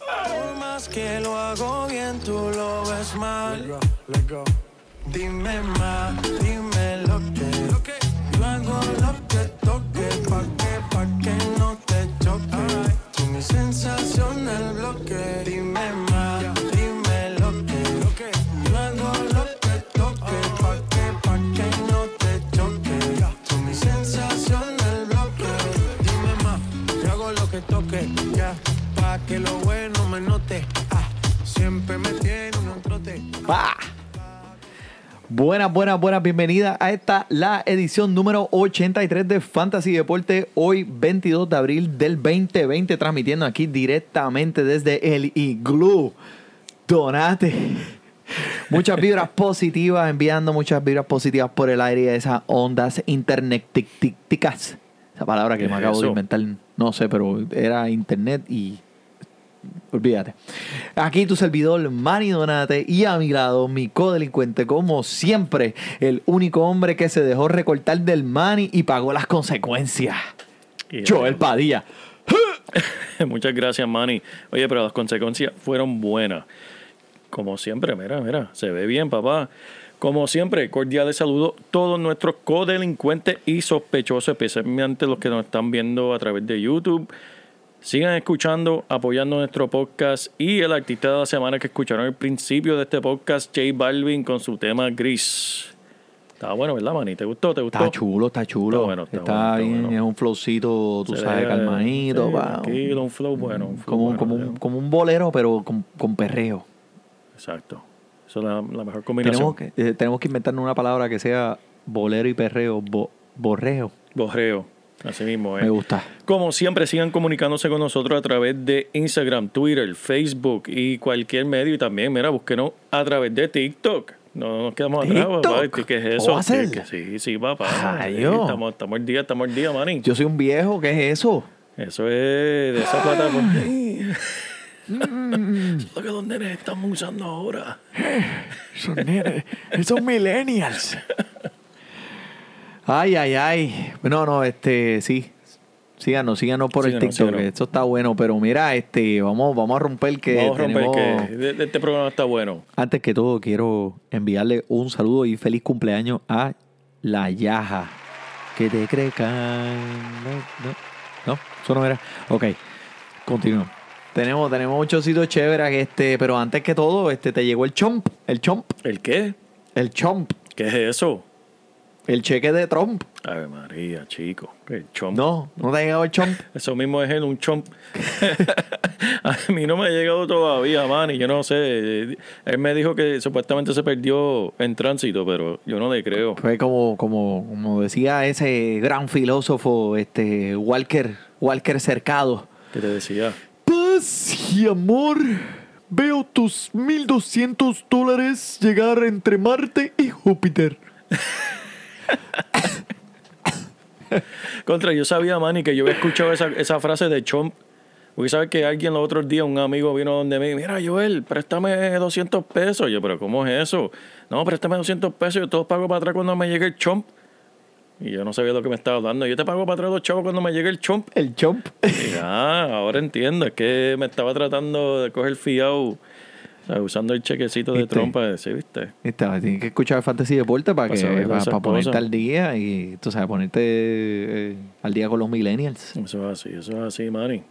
Por más que lo hago bien, tú lo ves mal. Dime más, dime lo que. Yo hago lo que toque, pa' que, pa' que no te choque. Tú mi sensación el bloque. Dime más, que lo bueno me note. Ah, siempre me tiene un trote. Buenas, buenas, buenas, bienvenidas a esta, la edición número 83 de Fantasy Deporte, hoy 22 de abril del 2020, transmitiendo aquí directamente desde el Igloo. Donate. Muchas vibras positivas, enviando muchas vibras positivas por el aire, esas ondas internetísticas. Esa palabra que ¿Qué me acabo de inventar, no sé, pero era internet y Olvídate. Aquí tu servidor, Manny Donate, y a mi lado, mi codelincuente, como siempre, el único hombre que se dejó recortar del Manny y pagó las consecuencias. Y- Joel Padilla. Muchas gracias, Manny. Oye, pero las consecuencias fueron buenas. Como siempre, mira, mira, se ve bien, papá. Como siempre, cordiales saludos a todos nuestros codelincuentes y sospechosos, especialmente los que nos están viendo a través de YouTube. Sigan escuchando, apoyando nuestro podcast y el artista de la semana que escucharon al principio de este podcast, J Balvin, con su tema Gris. Está bueno, ¿verdad, Manny? ¿Te gustó? ¿Te gustó? Está chulo, está chulo. Está bueno, está Está, bueno, está bien, bueno. es un flowcito, tú Se sabes, calmadito. sí, tranquilo, un flow bueno. un flow como, bueno, como, ya. un, como un bolero, pero con, con perreo. Exacto. Esa es la, la mejor combinación. Tenemos que, eh, tenemos que inventarnos una palabra que sea bolero y perreo. Bo- borreo. Bojreo. Así mismo, ¿eh? Me gusta. Como siempre, sigan comunicándose con nosotros a través de Instagram, Twitter, Facebook y cualquier medio. Y también, mira, búsquenos a través de TikTok. No nos quedamos atrás, TikTok. papá. ¿Qué, es ¿Lo eso? sí, sí, papá. Ay, Sí, estamos, estamos al día, estamos al día, manín. Yo soy un viejo, ¿qué es eso? Eso es de esa plataforma. Eso es lo que los nenes estamos usando ahora. Son nenes, esos millennials. Ay, ay, ay. No, no, este, sí. Síganos, síganos por el TikTok. síganos. Esto está bueno, pero mira, este, vamos, vamos a romper que Vamos a romper tenemos- que este programa está bueno. Antes que todo, quiero enviarle un saludo y feliz cumpleaños a la Yaja. Que te crecan. No, no, no, eso no era. Ok, continúo. Tenemos, tenemos un chocito chévere, este, pero antes que todo, este, te llegó el chomp, el chomp, ¿El qué? el chomp, ¿Qué es eso? El cheque de Trump. Ave María, chico. El chomp. No, no te ha llegado el chomp. Eso mismo es él, un chomp. a mí no me ha llegado todavía, man, y yo no sé. Él me dijo que supuestamente se perdió en tránsito, pero yo no le creo. Fue como, como, como decía ese gran filósofo, este, Walker, Walker Cercado. ¿Qué te decía? Paz y amor. Veo tus 1200 dólares llegar entre Marte y Júpiter. Contra, yo sabía, man, y que yo había escuchado esa, esa frase de chomp. Porque sabes que alguien los otros días, un amigo vino donde me mira, Joel, préstame 200 pesos. Yo, pero ¿cómo es eso? No, préstame 200 pesos, yo te los pago para atrás cuando me llegue el chomp. Y yo no sabía lo que me estaba hablando. Yo te pago para atrás los chavos cuando me llegue el chomp. El chomp. Y, ah, ahora entiendo. Es que me estaba tratando de coger fiado, sea, usando el chequecito de ¿Viste? trompa. Sí, ¿viste? Tienes que escuchar Fantasy Deporte para, Para que, para, para ponerte al día y tú sabes, ponerte eh, al día con los millennials. Eso es así, eso es así, Manny.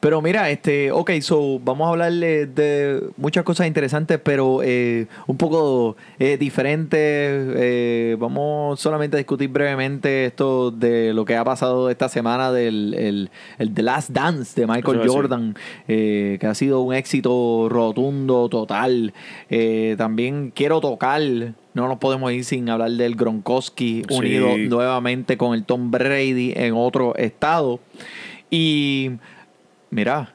Pero mira, este, ok, so vamos a hablarle de muchas cosas interesantes, pero eh, un poco eh, diferentes. Eh, vamos solamente a discutir brevemente esto de lo que ha pasado esta semana del el, el The Last Dance de Michael Eso. Jordan, eh, que ha sido un éxito rotundo, total. Eh, también quiero tocar. No nos podemos ir sin hablar del Gronkowski Sí. unido nuevamente con el Tom Brady en otro estado. Y mira,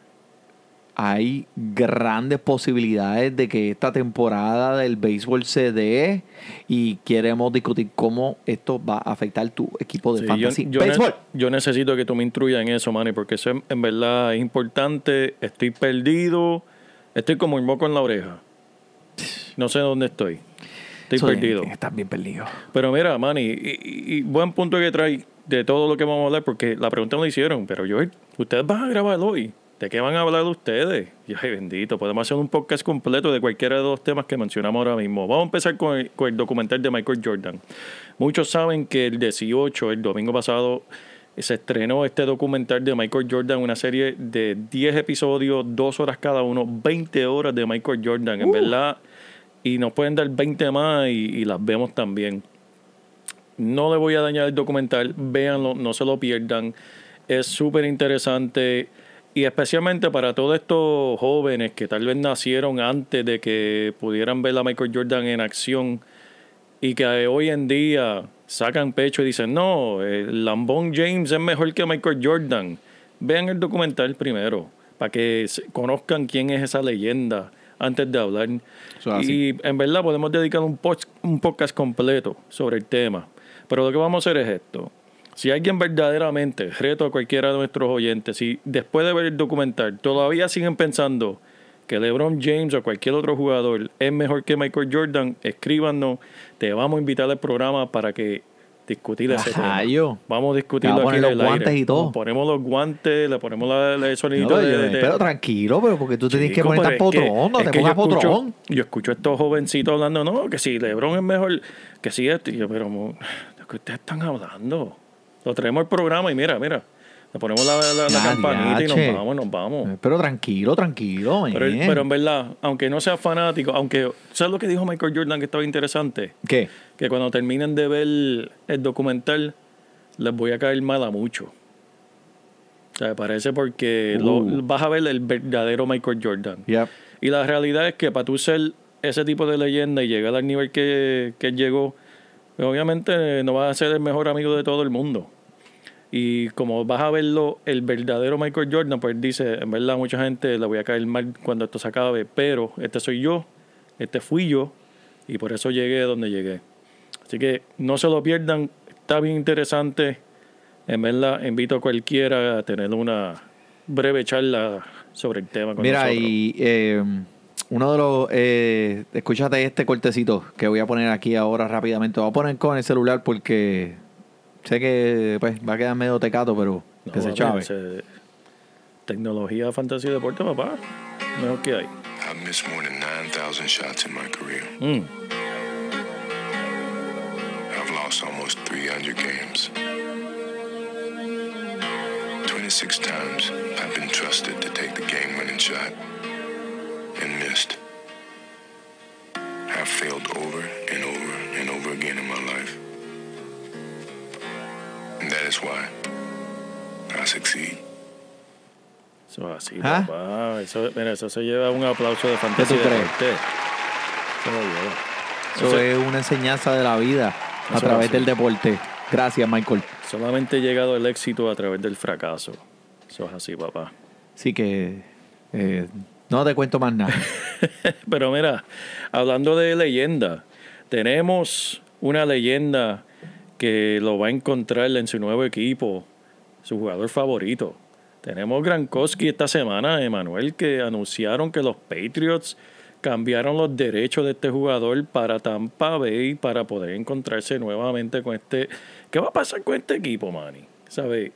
hay grandes posibilidades de que esta temporada del béisbol se dé y queremos discutir cómo esto va a afectar tu equipo de Sí, fantasy yo, yo, béisbol. ne- yo necesito que tú me instruyas en eso, Manny, porque eso en, verdad es importante. Estoy perdido. Estoy como el moco en la oreja. No sé dónde estoy. Estoy perdido. estar bien perdido. Pero mira, Manny, y, y- y buen punto que trae de todo lo que vamos a hablar, porque la pregunta me la hicieron, pero yo, ustedes van a grabar hoy. ¿De qué van a hablar ustedes? Y ay, bendito, podemos hacer un podcast completo de cualquiera de los temas que mencionamos ahora mismo. Vamos a empezar con el, con el documental de Michael Jordan. Muchos saben que el 18, el domingo pasado, se estrenó este documental de Michael Jordan, una serie de 10 episodios, 2 horas cada uno, 20 horas de Michael Jordan, en verdad. Y nos pueden dar 20 más y, y las vemos también. No le voy a dañar el documental, véanlo, no se lo pierdan. Es súper interesante y especialmente para todos estos jóvenes que tal vez nacieron antes de que pudieran ver a Michael Jordan en acción y que hoy en día sacan pecho y dicen, no, el Lambón James es mejor que Michael Jordan. Vean el documental primero para que conozcan quién es esa leyenda antes de hablar. Y en verdad podemos dedicar un, un podcast completo sobre el tema. Pero lo que vamos a hacer es esto. Si alguien verdaderamente, reto a cualquiera de nuestros oyentes, si después de ver el documental todavía siguen pensando que LeBron James o cualquier otro jugador es mejor que Michael Jordan, escríbanos. Te vamos a invitar al programa para que discutir ese Ajá, tema. yo. Vamos a discutirlo a poner los guantes aire. y todo. Nos ponemos los guantes, le ponemos la, la- el No, pero, tranquilo, pero porque tú tienes que poner tan potrón, no te pongas yo escucho- potrón. Yo escucho a estos jovencitos hablando, no, que si LeBron es mejor, que si esto. Y yo, pero, mo- ¿de qué ustedes están hablando? Lo traemos al programa y mira, mira, le ponemos la, la- la Ya, campanita y nos vamos, nos vamos. Pero tranquilo, tranquilo, Pero, en verdad, aunque no sea fanático, aunque, ¿sabes lo que dijo Michael Jordan que estaba interesante? ¿Qué? Que cuando terminen de ver el documental, les voy a caer mal a mucho. O sea, parece porque lo- Uh. vas a ver el verdadero Michael Jordan. Yep. Y la realidad es que para tú ser ese tipo de leyenda y llegar al nivel que, que llegó, pues obviamente no vas a ser el mejor amigo de todo el mundo. Y como vas a verlo, el verdadero Michael Jordan, pues dice, en verdad mucha gente le voy a caer mal cuando esto se acabe, pero este soy yo, este fui yo, y por eso llegué donde llegué. Así que no se lo pierdan, está bien interesante. En verdad, invito a cualquiera a tener una breve charla sobre el tema con Mira, nosotros. y eh, uno de los. Eh, escúchate este cortecito que voy a poner aquí ahora rápidamente. Lo voy a poner con el celular porque sé que pues, va a quedar medio tecato, pero No, que se chave. Tecnología, fantasía y deporte, papá. Mejor que hay. I've missed more than 9,000 shots in my career. Mm. I've lost almost 300 games. 26 times I've been trusted to take the game winning shot and missed. I've failed over and over and over again in my life. And that is why I succeed. Eso es así, ¿Ah? papá. Eso, mira, eso se lleva un aplauso de fantasía. tú y crees? deporte. Eso lo lleva. Eso Eso- es una enseñanza de la vida a través así. del deporte. Gracias, Michael. Solamente ha llegado el éxito a través del fracaso. Eso es así, papá. Así que eh, no te cuento más nada. Pero mira, hablando de leyenda, tenemos una leyenda que lo va a encontrar en su nuevo equipo, su jugador favorito. Tenemos Grankowski esta semana, Emanuel, que anunciaron que los Patriots cambiaron los derechos de este jugador para Tampa Bay para poder encontrarse nuevamente con este. ¿Qué va a pasar con este equipo, Manny? ¿Sabes?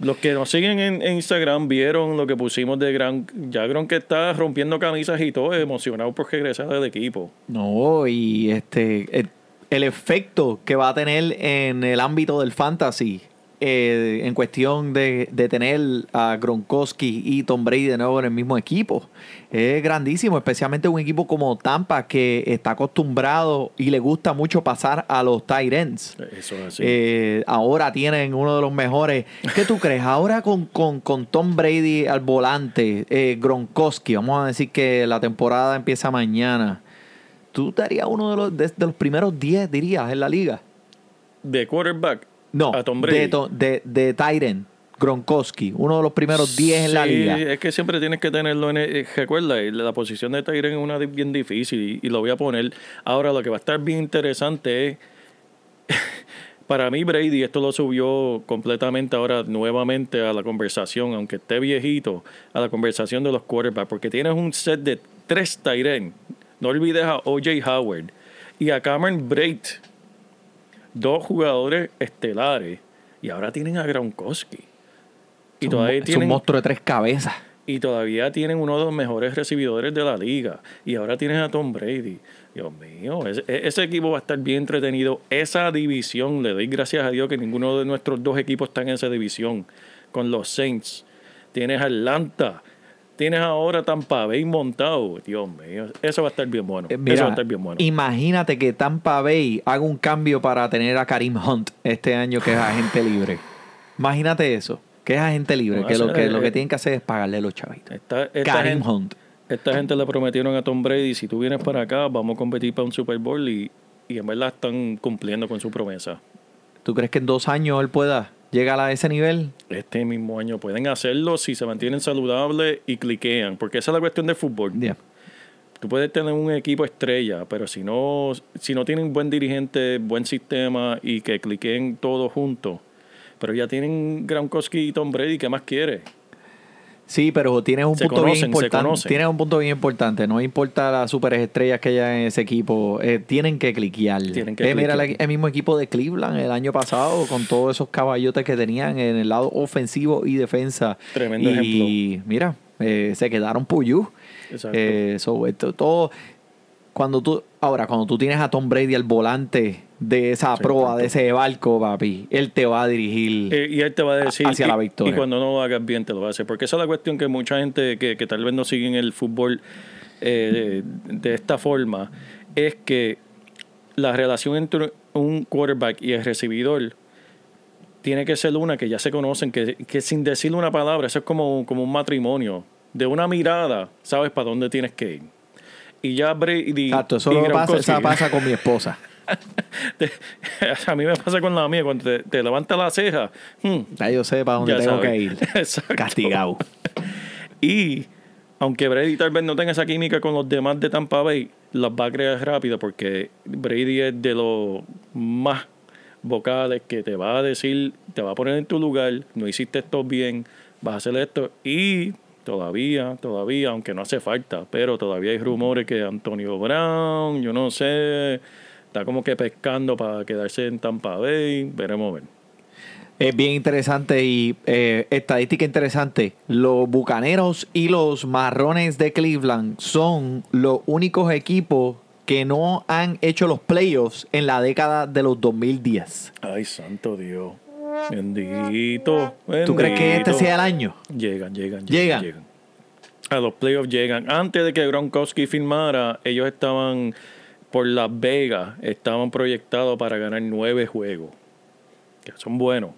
Los que nos siguen en, en Instagram vieron lo que pusimos de Gran. Ya que está rompiendo camisas y todo, emocionado por regresar del equipo. No, y este el efecto que va a tener en el ámbito del fantasy eh, en cuestión de, de tener a Gronkowski y Tom Brady de nuevo en el mismo equipo es grandísimo, especialmente un equipo como Tampa que está acostumbrado y le gusta mucho pasar a los tight ends. Eso es así. Eh, ahora tienen uno de los mejores. ¿Qué tú crees? Ahora con, con, con Tom Brady al volante, eh, Gronkowski, vamos a decir que la temporada empieza mañana. ¿Tú darías uno de los, de, de los primeros 10, dirías, en la liga? de quarterback No, a Tom Brady. de, to- de, de. Gronkowski, uno de los primeros 10 en la liga. es que siempre tienes que tenerlo en... el- eh, recuerda, eh, la posición de Tyren es una bien difícil y, y lo voy a poner. Ahora, lo que va a estar bien interesante es... Para mí, Brady, esto lo subió completamente ahora nuevamente a la conversación, aunque esté viejito, a la conversación de los quarterbacks, porque tienes un set de tres Tyren. No olvides a O.J. Howard y a Cameron Braid, dos jugadores estelares, y ahora tienen a Gronkowski. Y Es un todavía es un tienen, monstruo de tres cabezas. y todavía tienen uno de los mejores recibidores de la liga. Y ahora tienes a Tom Brady. Dios mío, ese, e- ese equipo va a estar bien entretenido. Esa división, le doy gracias a Dios que ninguno de nuestros dos equipos está en esa división. Con los Saints. Tienes a Atlanta. Tienes ahora Tampa Bay montado. Dios mío, eso va a estar bien bueno. Eh, eso va a estar bien bueno. imagínate que Tampa Bay haga un cambio para tener a Karim Hunt este año que es agente libre. Imagínate eso, que es agente libre, No, que lo que es- lo que tienen que hacer es pagarle los chavitos. Esta, esta Karim gente, Hunt. esta gente le prometieron a Tom Brady, si tú vienes para acá, vamos a competir para un Super Bowl y, y en verdad están cumpliendo con su promesa. ¿Tú crees que en dos años él pueda llegar a ese nivel? Este mismo año pueden hacerlo si se mantienen saludables y cliquean, porque esa es la cuestión del fútbol. Ya. Tú puedes tener un equipo estrella, pero si no, si no tienen buen dirigente, buen sistema y que cliqueen todos juntos, pero ya tienen Gronkowski y Tom Brady, ¿qué más quiere? Sí, pero tienes un Se punto conocen, bien importante. Tienes un punto bien importante. No importa las superestrellas que haya en ese equipo, eh, tienen que cliquear. Tienen que Eh, mira el, el mismo equipo de Cleveland el año pasado con todos esos caballotes que tenían en el lado ofensivo y defensa. Tremendo y mira, eh, se quedaron puyú. Exacto. Eh, so, esto, todo cuando tú ahora cuando tú tienes a Tom Brady al volante de esa Sí, proa tanto. de ese barco, papi, él te va a dirigir. Eh, y él te va a decir hacia y- la victoria. Y cuando no lo hagas bien te lo va a hacer. Porque esa es la cuestión que mucha gente que, que tal vez no siguen el fútbol eh, de, de esta forma, es que la relación entre un quarterback y el recibidor tiene que ser una que ya se conocen, que, que sin decirle una palabra, eso es como, como un matrimonio. De una mirada, sabes para dónde tienes que ir. Y ya Brady. Exacto, eso lo pasa, eso pasa con mi esposa. a mí me pasa con la mía, cuando te, te levanta la ceja. hmm, Ya yo sé para dónde tengo sabes. que ir. Exacto. Castigado. Y aunque Brady tal vez no tenga esa química con los demás de Tampa Bay, las va a crear rápido porque Brady es de los más vocales que te va a decir, te va a poner en tu lugar, no hiciste esto bien, vas a hacer esto y todavía, todavía, aunque no hace falta, pero todavía hay rumores que Antonio Brown, yo no sé, está como que pescando para quedarse en Tampa Bay, veremos a ver. Es bien interesante y eh, estadística interesante. Los Bucaneros y los Marrones de Cleveland son los únicos equipos que no han hecho los playoffs en la década de los 2010. Ay, santo Dios. Bendito. ¿Tú crees que este sea el año? Llegan, llegan, Llegan. llegan. A los playoffs llegan. Antes de que Gronkowski firmara, ellos estaban por Las Vegas, estaban proyectados para ganar nueve juegos. Que son buenos.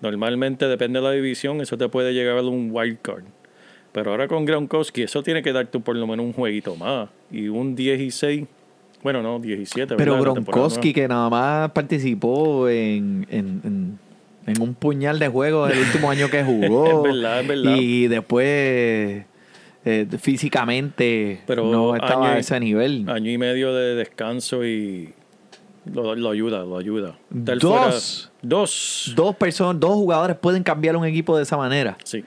Normalmente, depende de la división, eso te puede llegar a un wild card. Pero ahora con Gronkowski, eso tiene que darte por lo menos un jueguito más. Y un 16, bueno, no, 17. Pero Gronkowski, que nada más participó en, en, en- en un puñal de juegos el último año que jugó. Es verdad, es verdad. Y después eh, físicamente Pero no estaba a ese nivel. Año y medio de descanso y lo, lo ayuda, lo ayuda. Dos. fuera- dos. Dos personas, dos jugadores pueden cambiar un equipo de esa manera. Sí.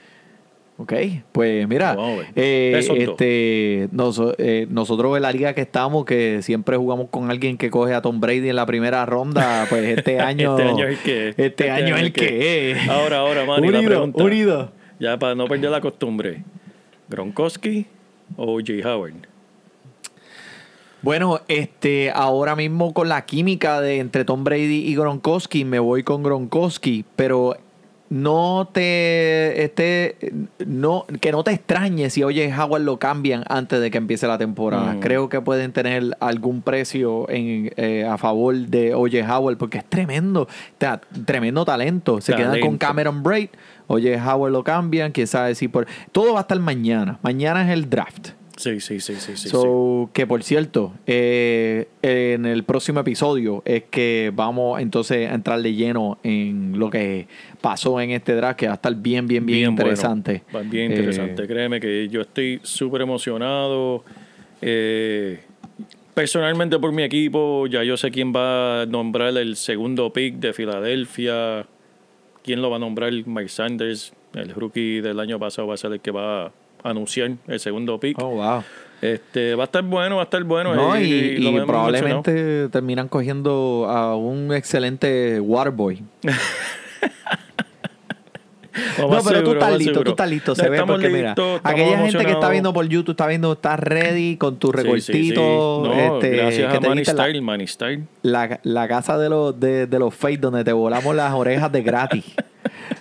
Ok, pues mira, eh, este, eh, nosotros en la liga que estamos, que siempre jugamos con alguien que coge a Tom Brady en la primera ronda, pues este año, Este año es el que es. Este, año es el que es. Ahora, ahora, Manny, la unido, pregunta. unido. Ya para no perder la costumbre. ¿Gronkowski o Jay Howard? Bueno, este, ahora mismo con la química de entre Tom Brady y Gronkowski, me voy con Gronkowski, pero no te este no que no te extrañes si oye Howard lo cambian antes de que empiece la temporada. Mm. Creo que pueden tener algún precio en, eh, a favor de Oye Howard porque es tremendo, sea, tremendo talento. Se quedan con. Cameron Braid, Oye Howard lo cambian, quién sabe si por todo va a estar mañana. Mañana es el draft. Sí, sí, sí, sí, sí. So, que por cierto, eh, en el próximo episodio es que vamos entonces a entrar de lleno en lo que pasó en este draft, que va a estar bien, bien, bien, bueno. interesante. Va bien Eh, interesante. Créeme que yo estoy súper emocionado. Eh, personalmente por mi equipo, ya yo sé quién va a nombrar el segundo pick de Filadelfia. ¿Quién lo va a nombrar? Mike Sanders, el rookie del año pasado, va a ser el que va a anunciar el segundo pick. oh, wow. Este, va a estar bueno, va a estar bueno. No, y, y probablemente terminan cogiendo a un excelente Waterboy. No, pero tú estás listo, seguro. tú estás listo, se ve porque mira, listos, aquella gente que está viendo por YouTube está viendo, estás ready con tu Sí, sí, sí. recortito, No, este, gracias que a te diste la, Style. la, la casa de los de, de los Face donde te volamos las orejas de gratis.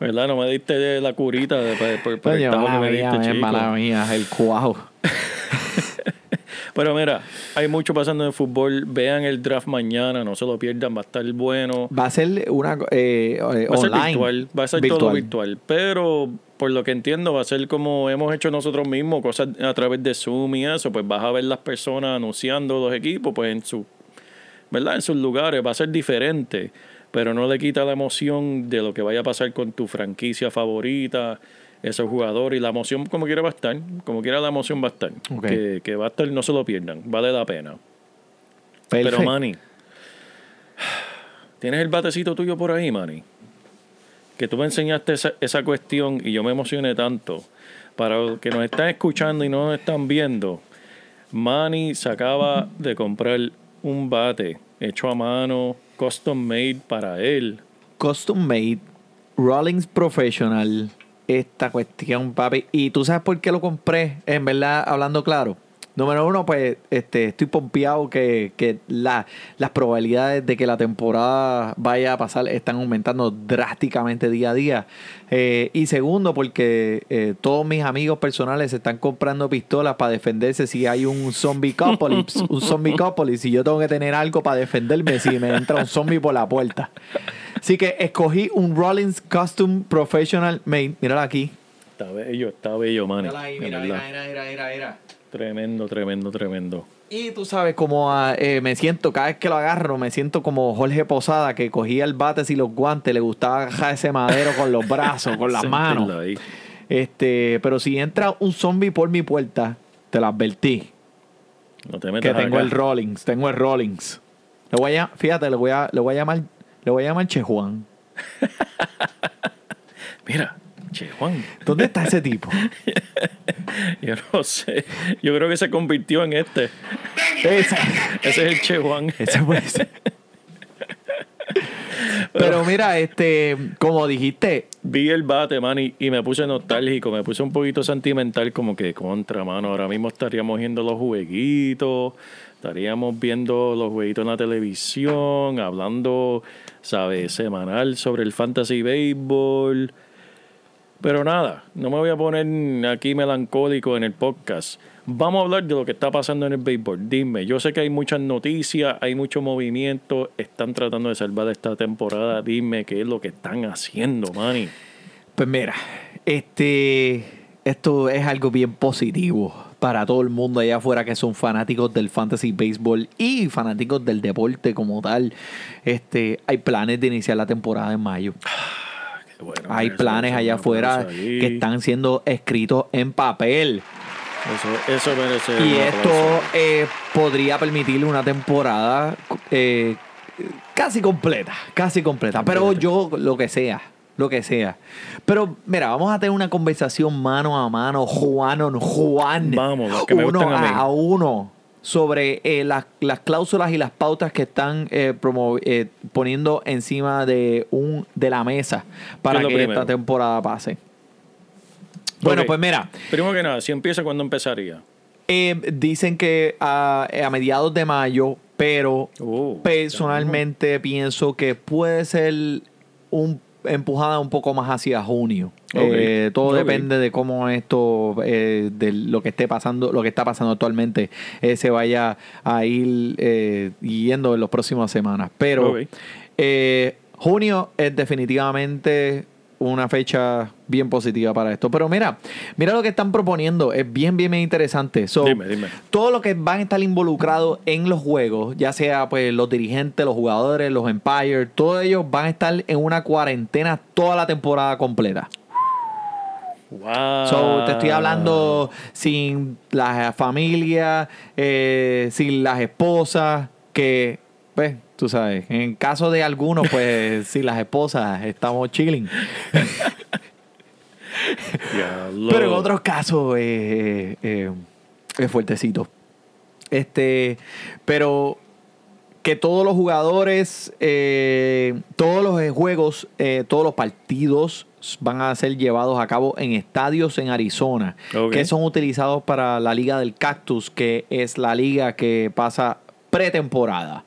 ¿Verdad? No me diste la curita de, por, por- por Coño, tajo que mala me mía, diste, chico. mala mía, el cuajo. Pero mira, hay mucho pasando en el fútbol. Vean el draft mañana, no se lo pierdan, va a estar bueno. Va a ser una eh, eh, Va a ser online. virtual, va a ser todo virtual. Pero por lo que entiendo, va a ser como hemos hecho nosotros mismos, cosas a través de Zoom y eso. Pues vas a ver las personas anunciando los equipos, pues en su, ¿verdad? En sus lugares. Va a ser diferente, pero no le quita la emoción de lo que vaya a pasar con tu franquicia favorita, esos jugadores y la emoción como quiera va a estar, como quiera la emoción va a estar. Que, que va a estar, no se lo pierdan, vale la pena. Pero Manny, ¿tienes el batecito tuyo por ahí, Manny? Que tú me enseñaste esa, esa cuestión y yo me emocioné tanto. Para los que nos están escuchando y no nos están viendo, Manny se acaba de comprar un bate hecho a mano, custom made para él. Custom made, Rollins Professional, esta cuestión, papi. Y tú sabes por qué lo compré, en verdad, hablando claro. Número uno, pues este, estoy pompeado que, que la- las probabilidades de que la temporada vaya a pasar están aumentando drásticamente día a día. Eh, y segundo, porque eh, todos mis amigos personales se están comprando pistolas para defenderse si hay un zombie apocalypse, un zombie apocalypse, y yo tengo que tener algo para defenderme si me entra un zombie por la puerta. Así que escogí un Rollins Custom Professional Made. Mírala aquí. Está bello, está bello, Manny. Mírala ahí, mira, mira, mira, mira, mira. Tremendo, tremendo, tremendo. Y tú sabes cómo ah, eh, me siento, cada vez que lo agarro, me siento como Jorge Posada, que cogía el bate y los guantes, le gustaba agarrar ese madero con los brazos, con las manos. ahí. Este, pero si entra un zombie por mi puerta, te lo advertí. No te metas Que tengo acá. el Rollins, tengo el Rollins. Le voy a, fíjate, le voy a, le voy a llamar, le voy a llamar Che Juan. Mira, che, Juan. ¿Dónde está ese tipo? Yo no sé. Yo creo que se convirtió en este. Ese, Ese es el Che Juan. ese puede ser. Pero mira, este, como dijiste, Vi el bate, man, y, y me puse nostálgico, me puse un poquito sentimental, como que contra, mano. Ahora mismo estaríamos viendo los jueguitos, estaríamos viendo los jueguitos en la televisión, hablando, ¿sabes? Semanal sobre el fantasy baseball. Pero nada, no me voy a poner aquí melancólico en el podcast. Vamos a hablar de lo que está pasando en el béisbol. Dime, yo sé que hay muchas noticias, hay mucho movimiento, están tratando de salvar esta temporada. Dime qué es lo que están haciendo, Manny. Pues mira, este, esto es algo bien positivo para todo el mundo allá afuera que son fanáticos del fantasy baseball y fanáticos del deporte como tal. Este, hay planes de iniciar la temporada en mayo. Bueno, Hay planes allá afuera que están siendo escritos en papel. Eso, eso merece. Y esto eh, podría permitirle una temporada eh, casi completa, casi completa. Pero yo lo que sea, lo que sea. Pero mira, vamos a tener una conversación mano a mano, Juan on Juan. Vamos, que me uno a a uno sobre eh, las, las cláusulas y las pautas que están eh, promo- eh, poniendo encima de un de la mesa para es que esta temporada pase. Bueno, pues mira, Primero que nada, si empieza, ¿cuándo empezaría? eh, dicen que a, a mediados de mayo, pero Oh, personalmente pienso que puede ser un empujada un poco más hacia junio. Eh, todo depende de cómo esto, eh, de lo que esté pasando, lo que está pasando actualmente, eh, se vaya a ir eh, yendo en las próximas semanas. Pero Ok. eh, junio es definitivamente una fecha bien positiva para esto. Pero mira, mira lo que están proponiendo. Es bien, bien, bien interesante. So, Dime, dime. Todo lo que van a estar involucrados en los juegos, ya sea pues los dirigentes, los jugadores, los Empire, todos ellos van a estar en una cuarentena toda la temporada completa. Wow. So, te estoy hablando sin las familias, eh, sin las esposas, que, pues, tú sabes, en caso de algunos, pues, sin las esposas, estamos chilling. Pero en otros casos, eh, eh, es fuertecito. Este, pero que todos los jugadores, eh, todos los juegos, eh, todos los partidos van a ser llevados a cabo en estadios en Arizona, que son utilizados para la Liga del Cactus, que es la liga que pasa pretemporada.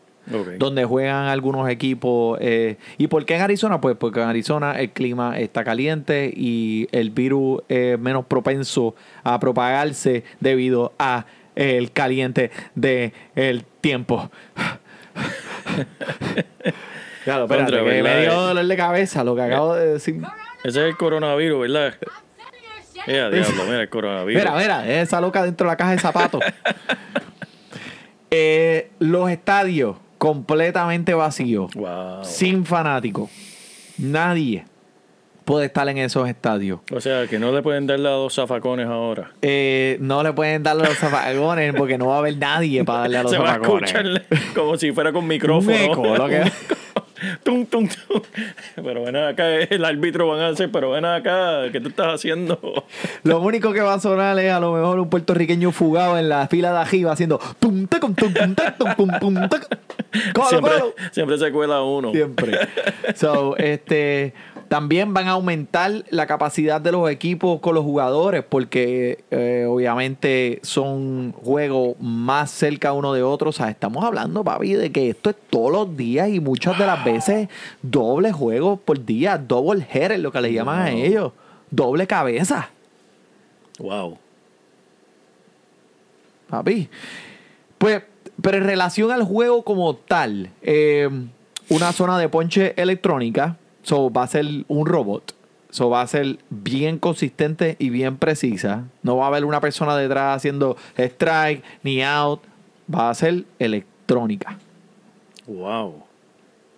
Donde juegan algunos equipos. eh, ¿Y por qué en Arizona? Pues porque en Arizona el clima está caliente y el virus es menos propenso a propagarse debido a el caliente del tiempo. claro, espérate, Contra, que me dio dolor de cabeza lo que acabo de decir. Ese es el coronavirus, ¿verdad? Mira, diablo, mira el coronavirus. Mira, mira, esa loca dentro de la caja de zapatos. Eh, los estadios completamente vacíos. Wow. sin fanáticos. Nadie puede estar en esos estadios. O sea, que no le pueden darle a dos zafacones ahora. Eh, no le pueden dar los zafacones porque no va a haber nadie para darle a los Se va a zafacones. escuchar como si fuera con micrófono. Un eco, lo que- Tum, tum, tum. Pero ven acá, el árbitro van a hacer, pero ven acá, ¿qué tú estás haciendo? Lo único que va a sonar es a lo mejor un puertorriqueño fugado en la fila de arriba haciendo tum tacum, tum tum tac, tum pum pum tac. Cógelo, Siempre, siempre se cuela uno. Siempre. So, este, también van a aumentar la capacidad de los equipos con los jugadores porque eh, obviamente son juegos más cerca uno de otro. O sea, estamos hablando, papi, de que esto es todos los días y muchas de las veces doble juego por día, double header, lo que le llaman a ellos. Doble cabeza, Wow. papi. Pues, pero en relación al juego como tal, eh, una zona de ponche electrónica, so va a ser un robot. So va a ser bien consistente y bien precisa. No va a haber una persona detrás haciendo strike ni out. Va a ser electrónica. Wow.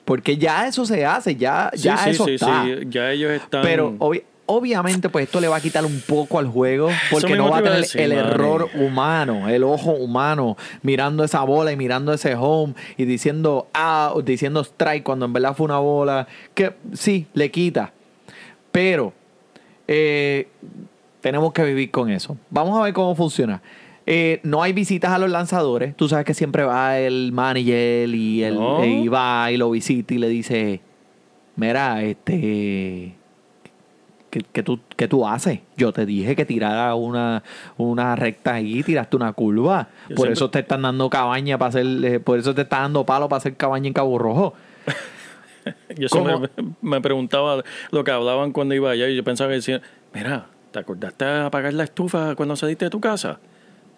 Porque ya eso se hace, ya, Sí, ya sí, eso sí, está. sí. Ya ellos están. Pero obvi- obviamente, pues esto le va a quitar un poco al juego porque no va a tener decir, el error humano, el ojo humano, mirando esa bola y mirando ese home y diciendo out, diciendo strike cuando en verdad fue una bola. Que sí, le quita. Pero eh, tenemos que vivir con eso. Vamos a ver cómo funciona. Eh, no hay visitas a los lanzadores. Tú sabes que siempre va el manager y, el, No. y va y lo visita y le dice, mira, este... ¿Qué, qué tú, qué tú haces? Yo te dije que tirara una, una recta ahí, tiraste una curva. Yo por siempre- eso te están dando cabaña para hacer, eh, por eso te están dando palo para hacer cabaña en Cabo Rojo. Yo siempre me preguntaba lo que hablaban cuando iba allá y yo pensaba que decían, mira, ¿te acordaste de apagar la estufa cuando saliste de tu casa?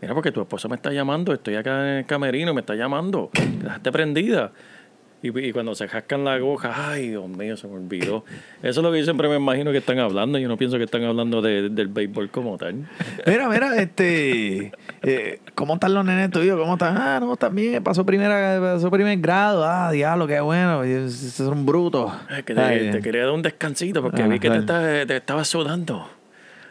Mira, porque tu esposa me está llamando, estoy acá en el camerino, me está llamando, quedaste prendida. Y, y cuando se jascan la goja, ay, Dios mío, se me olvidó. Eso es lo que yo siempre me imagino que están hablando. Yo no pienso que están hablando de- del béisbol como tal. Mira, mira, este. eh, ¿Cómo están los nenes tuyos? ¿Cómo están? Ah, no, están bien. Pasó, primera, pasó primer grado. Ah, diablo, qué bueno. Son brutos. Ay, que te, Ay, te quería dar un descansito porque Ah, vi que te, claro. está- te estabas sudando.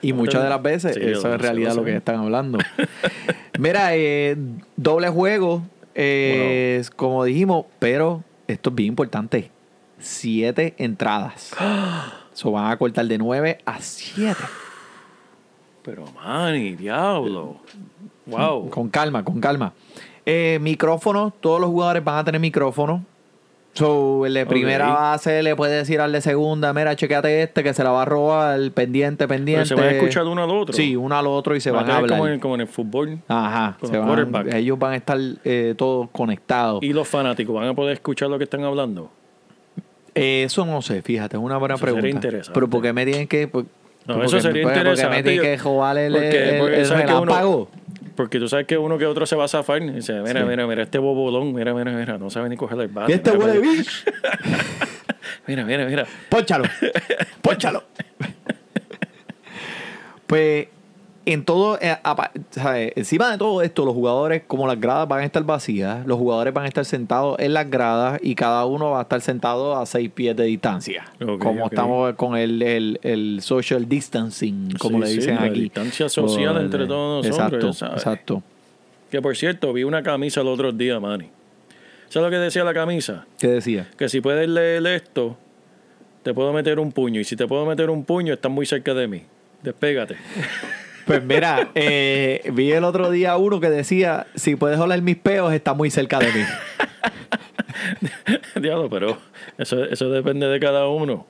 Y muchas de las veces, Sí, eso es realidad lo que están hablando. Mira, eh, doble juego, eh, es como dijimos, pero esto es bien importante. Siete entradas. Eso van a cortar de nueve a siete. Pero, mani, diablo. Wow. Con calma, con calma. Eh, micrófono, todos los jugadores van a tener micrófono. So, el de primera Ok. base le puede decir al de segunda, mira, chequeate este que se la va a robar, pendiente, pendiente. Pero se van a escuchar uno al otro. Sí, uno al otro y se Va van a hablar. Como en, como en el fútbol. Ajá, se van- ellos van a estar eh, todos conectados. Y los fanáticos van a poder escuchar lo que están hablando. Eh, eso no sé, fíjate, es una buena Eso sería pregunta. interesante. Pero ¿por qué me tienen que...? por- No, eso sería porque- interesante. Porque me tienen que robar el, porque- el- porque el sabes que uno- relámpago. Porque tú sabes que uno que otro se va a zafar. Y dice, mira, Sí. mira, mira, este bobolón, mira, mira, mira, no sabe ni coger el bate. Este huele. Mira, mira, mira. Pónchalo. Pónchalo. pues en todo, eh, apa- ¿sabes? encima de todo esto, los jugadores, como las gradas van a estar vacías, los jugadores van a estar sentados en las gradas y cada uno va a estar sentado a seis pies de distancia. Como estamos con el, el, el social distancing, como Sí, le sí, dicen la aquí. distancia social entre todos nosotros, Exacto, sabes. exacto. Que por cierto, vi una camisa el otro día, Manny. ¿Sabes lo que decía la camisa? ¿Qué decía? Que si puedes leer esto, te puedo meter un puño. Y si te puedo meter un puño, estás muy cerca de mí. Despégate. Pues mira, eh, vi el otro día uno que decía, si puedes oler mis peos, está muy cerca de mí. Diablo, pero eso, eso depende de cada uno.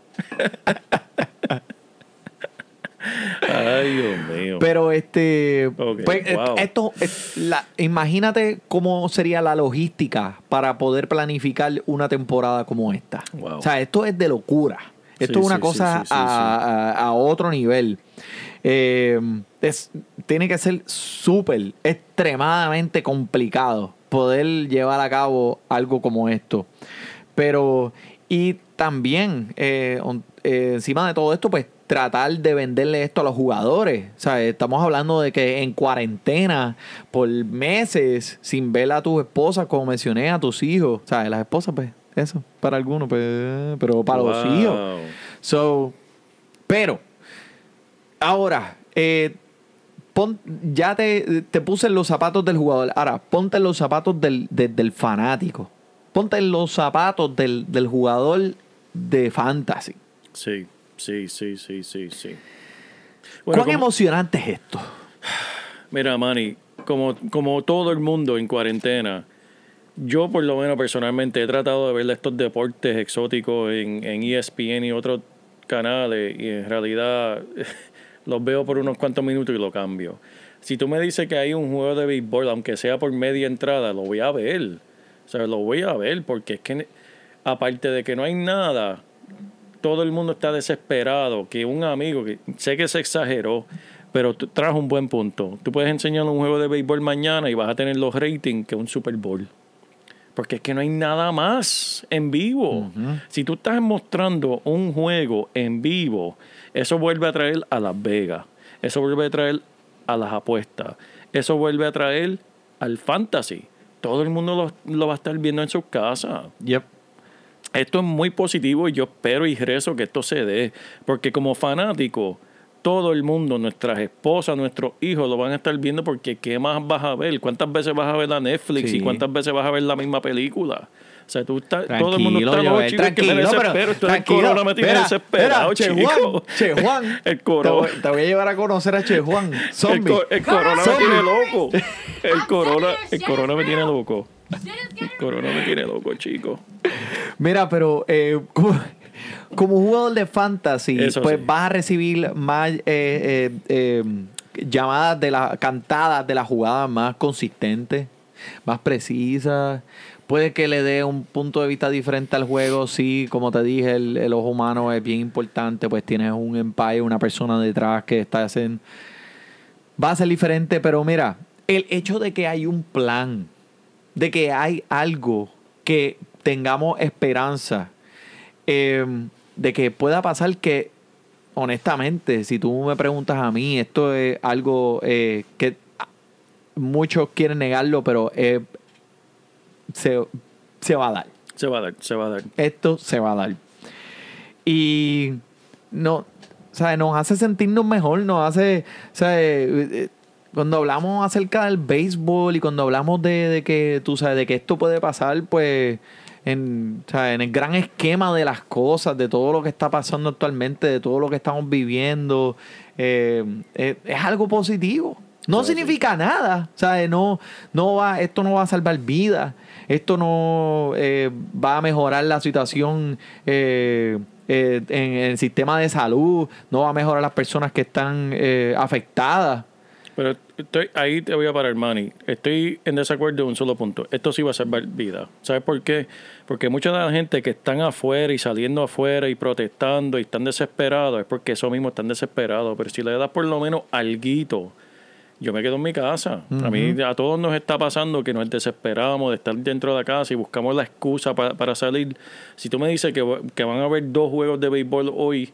Ay, Dios mío. Pero este, pues, eh, wow. esto, es la, imagínate cómo sería la logística para poder planificar una temporada como esta. Wow. O sea, esto es de locura. Esto Sí, es una sí, cosa sí, a- a otro nivel. Eh, es, tiene que ser súper, extremadamente complicado poder llevar a cabo algo como esto. Pero, y también, eh, eh, encima de todo esto, pues tratar de venderle esto a los jugadores. O sea, estamos hablando de que en cuarentena, por meses, sin ver a tus esposas, como mencioné, a tus hijos. O sea, las esposas, pues, eso, para algunos, pues, pero para los hijos. So, pero, ahora, eh, pon- ya te, te puse en los zapatos del jugador. Ahora, ponte en los zapatos del, de- del fanático. Ponte en los zapatos del, del jugador de fantasy. Sí, sí, sí, sí, sí, sí. ¿Cuán como- emocionante es esto? Mira, Manny, como, como todo el mundo en cuarentena, yo por lo menos personalmente he tratado de ver estos deportes exóticos en, en ESPN y otros canales y en realidad los veo por unos cuantos minutos y lo cambio. Si tú me dices que hay un juego de béisbol, aunque sea por media entrada, lo voy a ver. O sea, lo voy a ver porque es que aparte de que no hay nada, todo el mundo está desesperado. Que un amigo, que sé que se exageró, pero trajo un buen punto. Tú puedes enseñar un juego de béisbol mañana y vas a tener los ratings que un Super Bowl. Porque es que no hay nada más en vivo. Si tú estás mostrando un juego en vivo, eso vuelve a traer a Las Vegas. Eso vuelve a traer a las apuestas. Eso vuelve a traer al fantasy. Todo el mundo lo, lo va a estar viendo en su casa. Yep. Esto es muy positivo y yo espero y rezo que esto se dé. Porque como fanático, todo el mundo, nuestras esposas, nuestros hijos lo van a estar viendo porque ¿qué más vas a ver? ¿Cuántas veces vas a ver la Netflix Sí. y cuántas veces vas a ver la misma película? O sea, tú estás, todo el mundo Tranquilo, está Joel, chico, es que me tranquilo, pero- tranquilo. corona me tiene Espera, desesperado, espera, chico. Che Juan, Che Juan. El Te corona. voy, te voy a llevar a conocer a Che Juan. El, Zombie. co- el corona me tiene loco. El corona, el corona me tiene loco. El corona me tiene loco, chico. Mira, pero eh, como jugador de fantasy, Eso pues sí. vas a recibir más eh, eh, eh, llamadas de las cantadas de las jugadas más consistentes, más precisas. Puede que le dé un punto de vista diferente al juego. Sí, como te dije, el, el ojo humano es bien importante. Pues tienes un empire, una persona detrás que está haciendo. Va a ser diferente, pero mira, el hecho de que hay un plan, de que hay algo que tengamos esperanza, eh, de que pueda pasar que, honestamente, si tú me preguntas a mí, esto es algo eh, que muchos quieren negarlo, pero eh, se, se va a dar. Se va a dar, se va a dar. Esto se va a dar. Y no, ¿sabes? nos hace sentirnos mejor, nos hace, ¿sabes? Eh, Cuando hablamos acerca del béisbol y cuando hablamos de, de que, tú sabes, de que esto puede pasar, pues, en, ¿sabes? en el gran esquema de las cosas, de todo lo que está pasando actualmente, de todo lo que estamos viviendo, eh, eh, es algo positivo. No Claro, sí. significa nada, ¿sabes? No, no va, esto no va a salvar vidas, esto no eh, va a mejorar la situación eh, eh, en el sistema de salud, no va a mejorar las personas que están eh, afectadas. Pero estoy, ahí te voy a parar, Manny. Estoy en desacuerdo en un solo punto. Esto sí va a salvar vida. ¿Sabes por qué? Porque mucha de la gente que están afuera y saliendo afuera y protestando y están desesperados es porque eso mismo están desesperados. Pero si le das por lo menos alguito yo me quedo en mi casa. A mí, a todos nos está pasando que nos desesperamos de estar dentro de la casa y buscamos la excusa pa- para salir. Si tú me dices que, que van a haber dos juegos de béisbol hoy,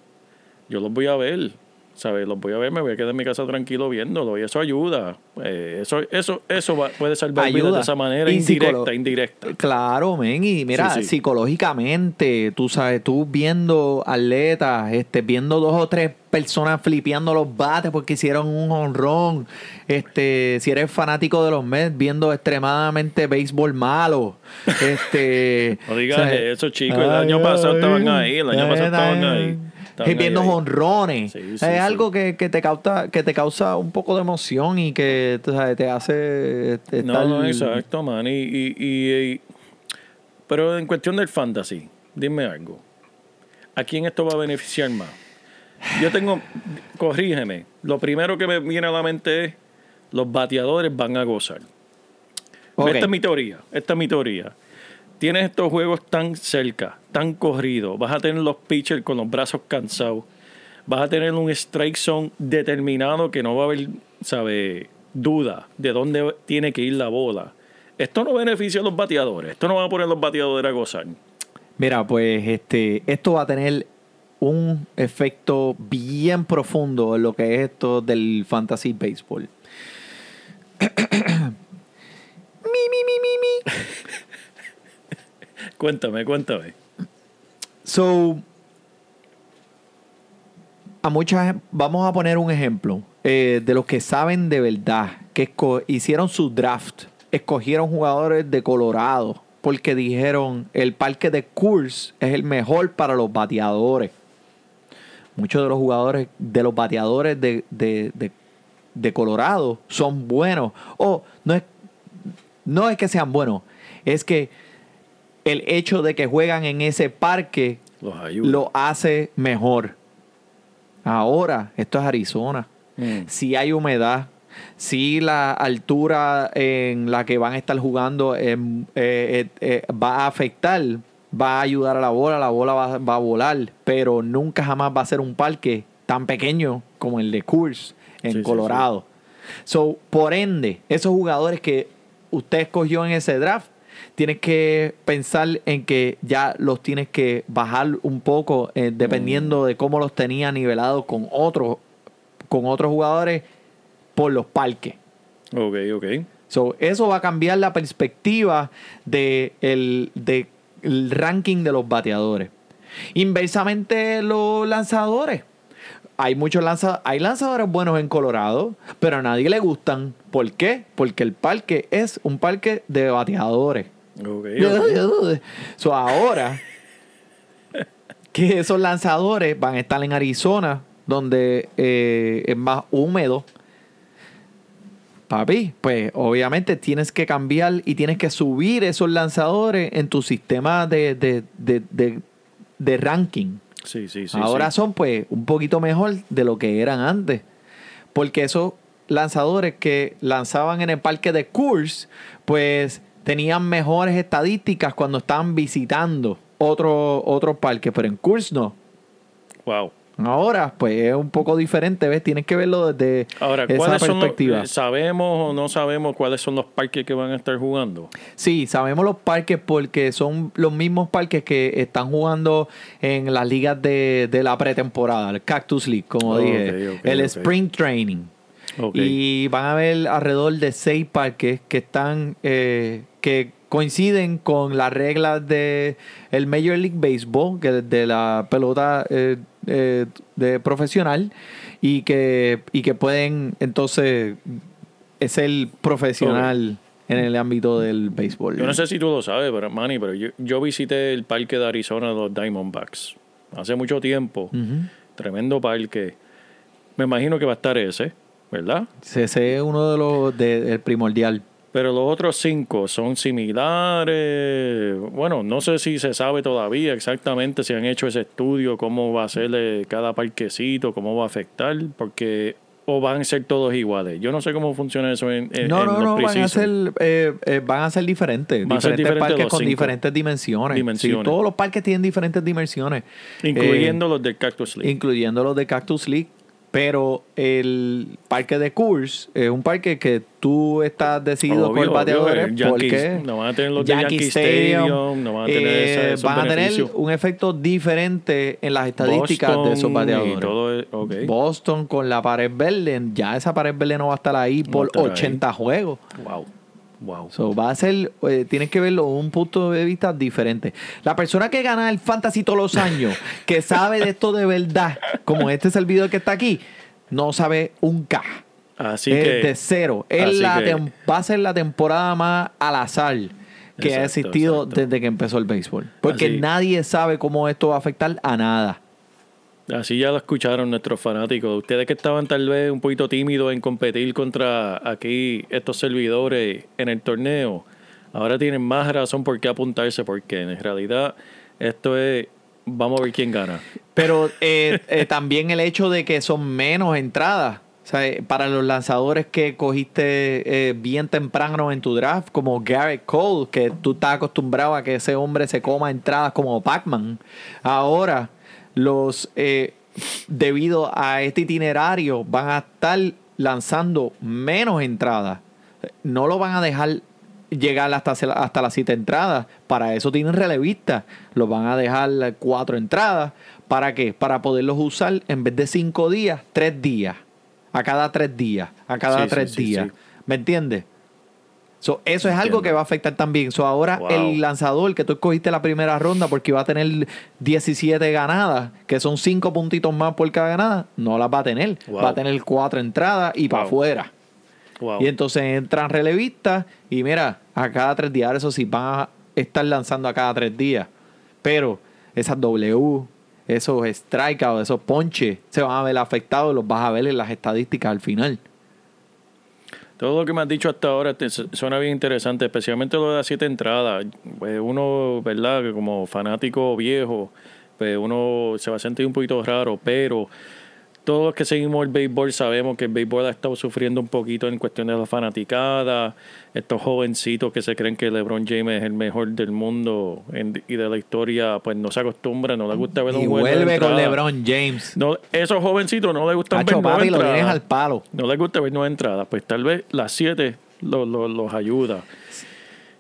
yo los voy a ver. ¿Sabes? Los voy a ver, me voy a quedar en mi casa tranquilo viéndolo y eso ayuda. Eh, eso eso eso va- puede salvar vidas Ayuda. de esa manera Y indirecta, indirecta. Claro, men, y mira, Sí, sí. psicológicamente, tú sabes, tú viendo atletas, este, viendo dos o tres personas flipeando los bates porque hicieron un honrón, este, si eres fanático de los Mets, viendo extremadamente béisbol malo, este, No digas eso, chicos, el año pasado estaban ahí, el año pasado estaban ahí. Viendo ahí, honrones. Sí, sí, es algo que, que te causa, que te causa un poco de emoción y que sabes, te hace este, No, estar- no, exacto, man. Y, y, y- y- pero en cuestión del fantasy, dime algo. ¿A quién esto va a beneficiar más? Yo tengo, corrígeme, lo primero que me viene a la mente es los bateadores van a gozar. Esta es mi teoría, esta es mi teoría. Tienes estos juegos tan cerca, tan corridos, vas a tener los pitchers con los brazos cansados, vas a tener un strike zone determinado que no va a haber, sabe, duda de dónde tiene que ir la bola. Esto no beneficia a los bateadores, esto no va a poner a los bateadores a gozar. Mira, pues este, esto va a tener un efecto bien profundo en lo que es esto del fantasy baseball. mi, mi, mi, mi, mi. Cuéntame, cuéntame. So, a muchas, vamos a poner un ejemplo eh, de los que saben de verdad, que hicieron su draft, escogieron jugadores de Colorado, porque dijeron el parque de Coors es el mejor para los bateadores. Muchos de los jugadores, de los bateadores de, de- de- de Colorado son buenos. O no es, no es que sean buenos, es que el hecho de que juegan en ese parque Los ayuda. lo hace mejor. Ahora, esto es Arizona. Mm. Si hay humedad, si la altura en la que van a estar jugando em, eh, eh, eh, va a afectar, va a ayudar a la bola, la bola va, va a volar, pero nunca jamás va a ser un parque tan pequeño como el de Coors en Sí, sí, Colorado. So, por ende, esos jugadores que usted escogió en ese draft, tienes que pensar en que ya los tienes que bajar un poco eh, dependiendo de cómo los tenía nivelados con otros con otros jugadores por los parques. Ok, ok. So, eso va a cambiar la perspectiva de el, de el ranking de los bateadores. Inversamente, los lanzadores. Hay muchos lanza hay lanzadores buenos en Colorado, pero a nadie le gustan. ¿Por qué? Porque el parque es un parque de bateadores. Ok, ok. So, ahora que esos lanzadores van a estar en Arizona, donde eh, es más húmedo. Papi, pues obviamente tienes que cambiar y tienes que subir esos lanzadores en tu sistema de, de- de ranking. Sí, sí, sí. Ahora sí. son pues un poquito mejor de lo que eran antes. Porque esos lanzadores que lanzaban en el parque de Coors, pues tenían mejores estadísticas cuando estaban visitando otro, otro parque, pero en Coors no. Wow. Ahora, pues es un poco diferente, ¿ves? Tienes que verlo desde Ahora, esa ¿cuáles son los, perspectiva. ¿sabemos o no sabemos cuáles son los parques que van a estar jugando? Sí, sabemos los parques porque son los mismos parques que están jugando en las ligas de, de la pretemporada, el Cactus League, como dije, el. Spring Training. Y van a haber alrededor de seis parques que están eh, que coinciden con las reglas de el Major League Baseball, que de la pelota eh, eh, de profesional, y que, y que pueden entonces ser profesional en el ámbito del béisbol. Yo no sé si tú lo sabes, pero Manny, pero yo, yo visité el parque de Arizona de los Diamondbacks hace mucho tiempo. Tremendo parque. Me imagino que va a estar ese, ¿verdad? Ese es uno de los de- del primordial. Pero los otros cinco son similares. Bueno, no sé si se sabe todavía exactamente si han hecho ese estudio, cómo va a ser eh, cada parquecito, cómo va a afectar, porque o van a ser todos iguales. Yo no sé cómo funciona eso en, en- No, en no, los no, van a ser, eh, eh, van a ser diferentes. Van a ser diferentes parques con cinco diferentes dimensiones. dimensiones. Sí, todos los parques tienen diferentes dimensiones. Incluyendo Eh, los del Cactus League. incluyendo los de Cactus League. Pero el parque de Coors es un parque que tú estás decidido Obvio, con bateadores obvio, el porque Yankees, no van a tener los de Yankee Stadium, no van a tener eh, esos van a tener un efecto diferente en las estadísticas de esos bateadores. ok. Boston con la pared verde, ya esa pared verde no va a estar ahí por estar ahí. 80 juegos. Wow. Wow. So, va a ser, eh, tienes que verlo un punto de vista diferente. La persona que gana el fantasy todos los años, que sabe de esto de verdad, como este servidor que está aquí, no sabe un K. Así es que de cero. Es así la que- va a ser la temporada más al azar que ha existido exacto. desde que empezó el béisbol. Porque Así. nadie sabe cómo esto va a afectar a nada. Así ya lo escucharon nuestros fanáticos. Ustedes que estaban tal vez un poquito tímidos en competir contra aquí estos servidores en el torneo, ahora tienen más razón por qué apuntarse, porque en realidad esto es, vamos a ver quién gana. Pero eh, eh, también el hecho de que son menos entradas. O sea, eh, para los lanzadores que cogiste bien temprano en tu draft, como Garrett Cole, que tú estás acostumbrado a que ese hombre se coma entradas como Pac-Man. Ahora, los eh, debido a este itinerario, van a estar lanzando menos entradas. No lo van a dejar llegar hasta, hasta las siete entradas. Para eso tienen relevistas. Los van a dejar cuatro entradas. ¿Para qué? Para poderlos usar en vez de cinco días, tres días. A cada tres días. A cada Sí, tres sí, días. sí. ¿Me entiendes? So, eso es algo que va a afectar también. So, ahora Wow. el lanzador que tú escogiste la primera ronda porque iba a tener 17 ganadas, que son 5 puntitos más por cada ganada, no las va a tener. Wow. Va a tener 4 entradas y para afuera. Y entonces entran relevistas y mira, a cada tres días, eso sí, van a estar lanzando a cada tres días. Pero esas W, esos strikeouts, esos ponches, se van a ver afectados, los vas a ver en las estadísticas al final. Todo lo que me has dicho hasta ahora te su- suena bien interesante, especialmente lo de las siete entradas. Pues uno, ¿verdad? Como fanático viejo, pues uno se va a sentir un poquito raro, pero todos los que seguimos el béisbol sabemos que el béisbol ha estado sufriendo un poquito en cuestión de la fanaticada. Estos jovencitos que se creen que LeBron James es el mejor del mundo en- y de la historia, pues no se acostumbran, no les gusta ver un juego vuelve con. LeBron James. No, esos jovencitos no les gustan Hacho, ver nueve lo entradas. tienes al palo. No les gusta ver nueve entradas, pues tal vez las siete lo- lo- los ayuda.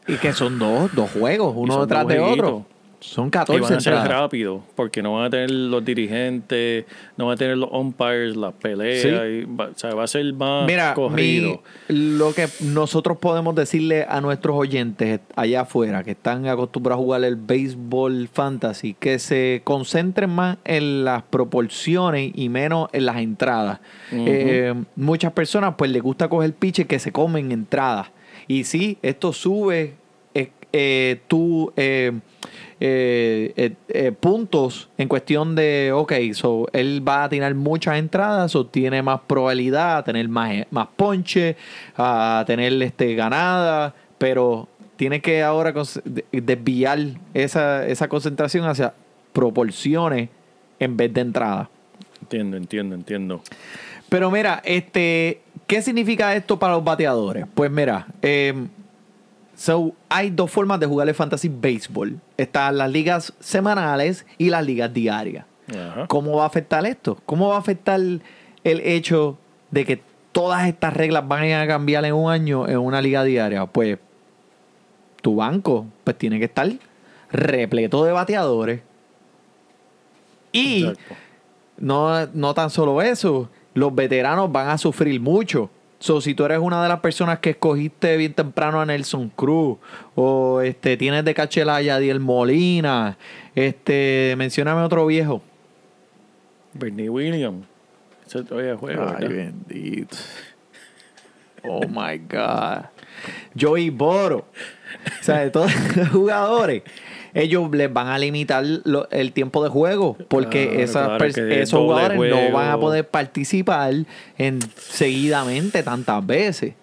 Y que son dos, dos juegos, uno detrás de otro. Son Y 14 van a ser entradas. rápido, porque no van a tener los dirigentes, no van a tener los umpires, las peleas, Sí. y va, o sea, va a ser más Mira, corrido. mi- lo que nosotros podemos decirle a nuestros oyentes allá afuera que están acostumbrados a jugar el béisbol fantasy, que se concentren más en las proporciones y menos en las entradas. Eh, muchas personas pues les gusta coger piche que se comen entradas. Y sí, esto sube eh, eh, tu... eh, eh, eh, eh, puntos en cuestión de, ok, so él va a tener muchas entradas o tiene más probabilidad a tener más, más ponche, a tener este, ganada, pero tiene que ahora desviar esa, esa concentración hacia proporciones en vez de entrada. Entiendo, entiendo, entiendo. Pero mira, este, ¿qué significa esto para los bateadores? Pues mira, eh, so, hay dos formas de jugar el fantasy baseball. Están las ligas semanales y las ligas diarias. ¿Cómo va a afectar esto? ¿Cómo va a afectar el hecho de que todas estas reglas van a cambiar en un año en una liga diaria? Pues tu banco pues tiene que estar repleto de bateadores. Y no, no tan solo eso, los veteranos van a sufrir mucho. So, si tú eres una de las personas que escogiste bien temprano a Nelson Cruz, o este, tienes de cachela a Yadiel Molina, este, mencióname otro viejo. Bernie Williams. Ese todavía juega, ¿verdad? bendito. Oh my God. Joey Boro. O sea, de todos los jugadores, ellos les van a limitar lo- el tiempo de juego porque Claro, esas claro pers- que esos jugadores no van a poder participar en seguidamente tantas veces.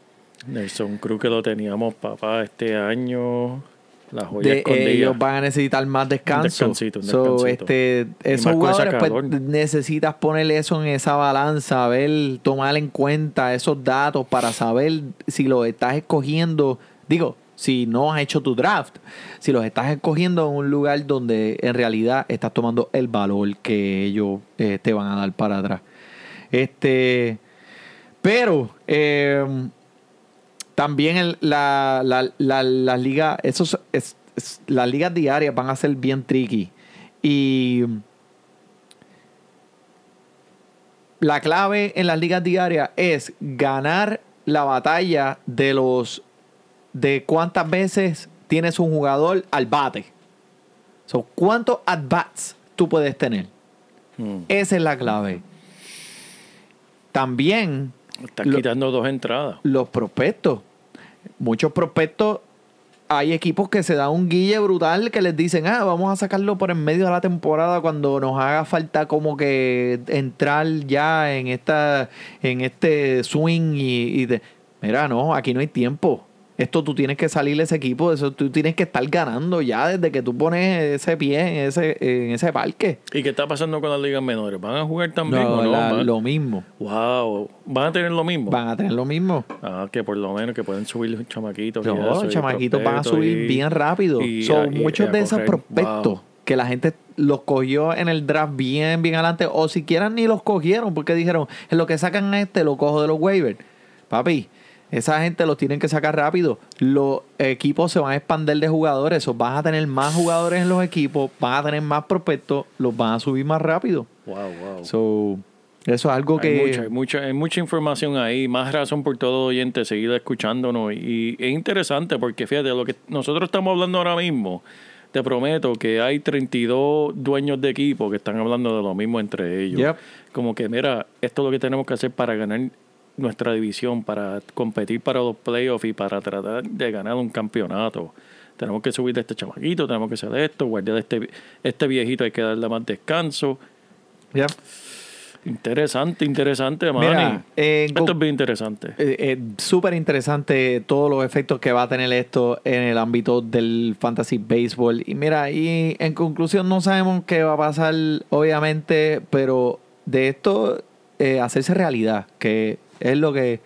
Nelson Cruz que lo teníamos, papá, este año. La joya De, escondida. ellos van a necesitar más descanso. descansito, un So, descansito. este, esos jugadores, pues, necesitas ponerle eso en esa balanza, ver, tomar en cuenta esos datos para saber si los estás escogiendo. Digo, si no has hecho tu draft, si los estás escogiendo en un lugar donde en realidad estás tomando el valor que ellos eh, te van a dar para atrás. Este, pero eh, también la, la, la, la liga, esos, es- es- las ligas diarias van a ser bien tricky. Y la clave en las ligas diarias es ganar la batalla de los de cuántas veces tienes un jugador al bate. So, ¿Cuántos at-bats tú puedes tener? Mm. Esa es la clave. También Estás Lo- quitando dos entradas. los prospectos. Muchos prospectos, hay equipos que se dan un guille brutal que les dicen, ah, vamos a sacarlo por en medio de la temporada cuando nos haga falta como que entrar ya en esta, en este swing y, y de, mira, no, aquí no hay tiempo. Esto tú tienes que salir de ese equipo, eso tú tienes que estar ganando ya desde que tú pones ese pie en ese, en ese parque. ¿Y qué está pasando con las ligas menores? ¿Van a jugar también No, o no? la- lo mismo. Wow. ¿Van a tener lo mismo? Van a tener lo mismo. Ah, que por lo menos que pueden subir los chamaquitos. No, los chamaquitos van a subir y- bien rápido. y So, a- y- muchos de esos prospectos Wow. que la gente los cogió en el draft bien, bien adelante, o siquiera ni los cogieron porque dijeron, en lo que sacan a este lo cojo de los waivers. Papi, esa gente los tienen que sacar rápido. Los equipos se van a expandir de jugadores, o van a tener más jugadores en los equipos, van a tener más prospectos, los van a subir más rápido. Wow, wow. So, eso es algo Hay que... mucha, hay, mucha, hay mucha información ahí, más razón por todo oyente seguir escuchándonos. Y es interesante porque fíjate, lo que nosotros estamos hablando ahora mismo, te prometo que hay 32 dueños de equipo que están hablando de lo mismo entre ellos. Yep. Como que, mira, esto es lo que tenemos que hacer para ganar nuestra división, para competir para los playoffs y para tratar de ganar un campeonato. Tenemos que subir de este chamaquito, tenemos que hacer esto, guardar este, este viejito, hay que darle más descanso. Ya. Interesante, interesante. Mira, en Esto es bien interesante. Eh, eh, Súper interesante todos los efectos que va a tener esto en el ámbito del fantasy baseball. Y mira, y en conclusión no sabemos qué va a pasar, obviamente, pero de esto eh, hacerse realidad, que es lo que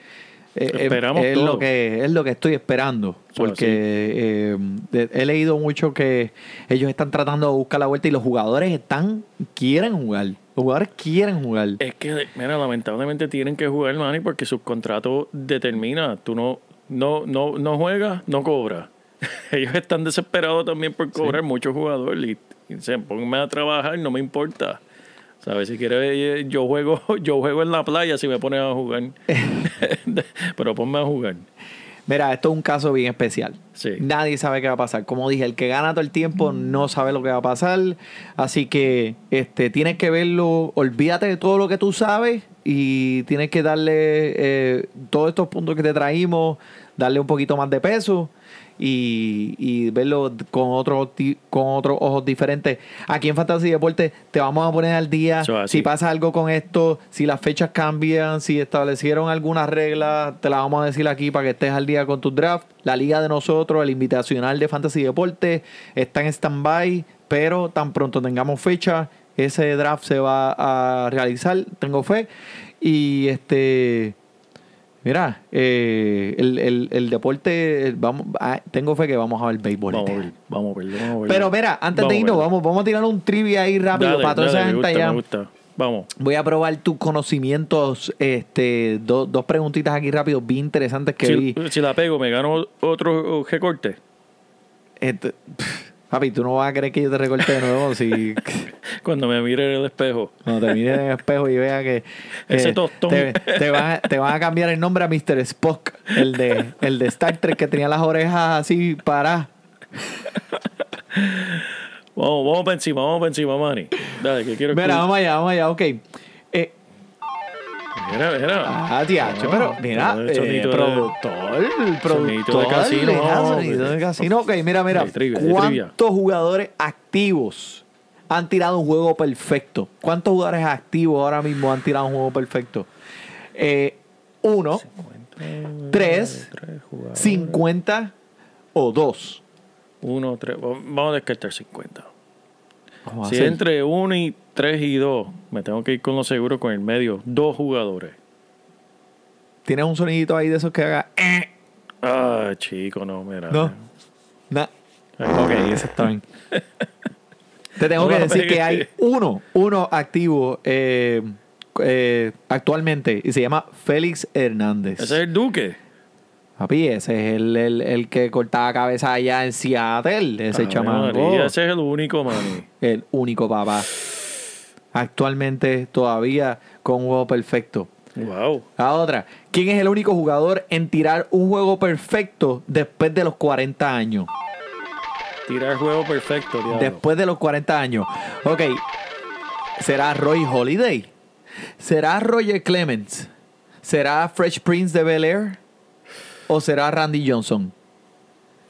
eh, eh, Esperamos es todo. lo que es lo que estoy esperando, porque eh, he leído mucho que ellos están tratando de buscar la vuelta y los jugadores están quieren jugar, los jugadores quieren jugar. Es que, mira, lamentablemente tienen que jugar, Manny, porque su contrato determina. Tú no, no, no, no juegas, no cobras. Ellos están desesperados también por cobrar muchos jugadores y, y dicen, ponme a trabajar, no me importa. ¿Sabes? Si quieres, eh, yo juego, yo juego en la playa si me pones a jugar. Pero ponme a jugar. Mira, esto es un caso bien especial. Sí. Nadie sabe qué va a pasar. Como dije, el que gana todo el tiempo no sabe lo que va a pasar. Así que este, tienes que verlo. Olvídate de todo lo que tú sabes y tienes que darle eh, todos estos puntos que te traímos, darle un poquito más de peso y, y verlo con otros con otros ojos diferentes. Aquí en Fantasy Deporte te vamos a poner al día. Si pasa algo con esto, si las fechas cambian, si establecieron algunas reglas, te las vamos a decir aquí para que estés al día con tu draft. La liga de nosotros, el invitacional de Fantasy Deporte, está en stand-by, pero tan pronto tengamos fecha, ese draft se va a realizar, tengo fe. Y este. Mira, eh, el, el- el deporte, vamos, ah, tengo fe que vamos a ver béisbol. Vamos a este ver, vamos a ver, vamos a ver. Pero mira, antes Vamos de irnos, vamos, vamos a tirar un trivia ahí rápido Dale, para toda esa gente allá. me gusta. Vamos. Voy a probar tus conocimientos, este, do- dos preguntitas aquí rápido, bien interesantes que vi. Si, si la pego, me gano otro recorte. Este, pff, papi, tú no vas a creer que yo te recorte de nuevo si Cuando me mire en el espejo. cuando te mires en el espejo y vea que Ese tostón. te, te van, a- te van a cambiar el nombre a Mr. Spock, el de, el de Star Trek que tenía las orejas así paradas. Vamos, vamos para encima, vamos para encima, Manny. Dale, que quiero Mira, vamos allá, vamos allá, ok. Eh, Mira, mira. Ah, tiacho, No, pero mira, el eh, productor, el productor, de casino, mira, no, sonidito de casino. Ok, mira, mira, trivia, ¿cuántos jugadores activos han tirado un juego perfecto? ¿Cuántos jugadores activos ahora mismo han tirado un juego perfecto? Eh, uno, tres, Tres jugadores. cincuenta o dos. Uno, tres. Vamos a descartar 50. Si entre 1 y 3 y 2, me tengo que ir con lo seguro con el medio. Dos jugadores. ¿Tienes un sonidito ahí de esos que haga? eh? Ah, chico, no, mira. No. Nah. Ok, eso está bien. Te tengo No que decir que hay uno, uno activo eh, eh, actualmente y se llama Félix Hernández. Ese es el Duque. Papi, ese es el, el- el que cortaba cabeza allá en Seattle, ese. María, ese es el único, mani. El único papá. Actualmente todavía con un juego perfecto. Wow. La otra, ¿quién es el único jugador en tirar un juego perfecto después de los 40 años? Tirar juego perfecto, diablo. Después de los 40 años. Ok, ¿será Roy Holiday? ¿Será Roger Clemens? ¿Será Fresh Prince de Bel Air? ¿O será Randy Johnson?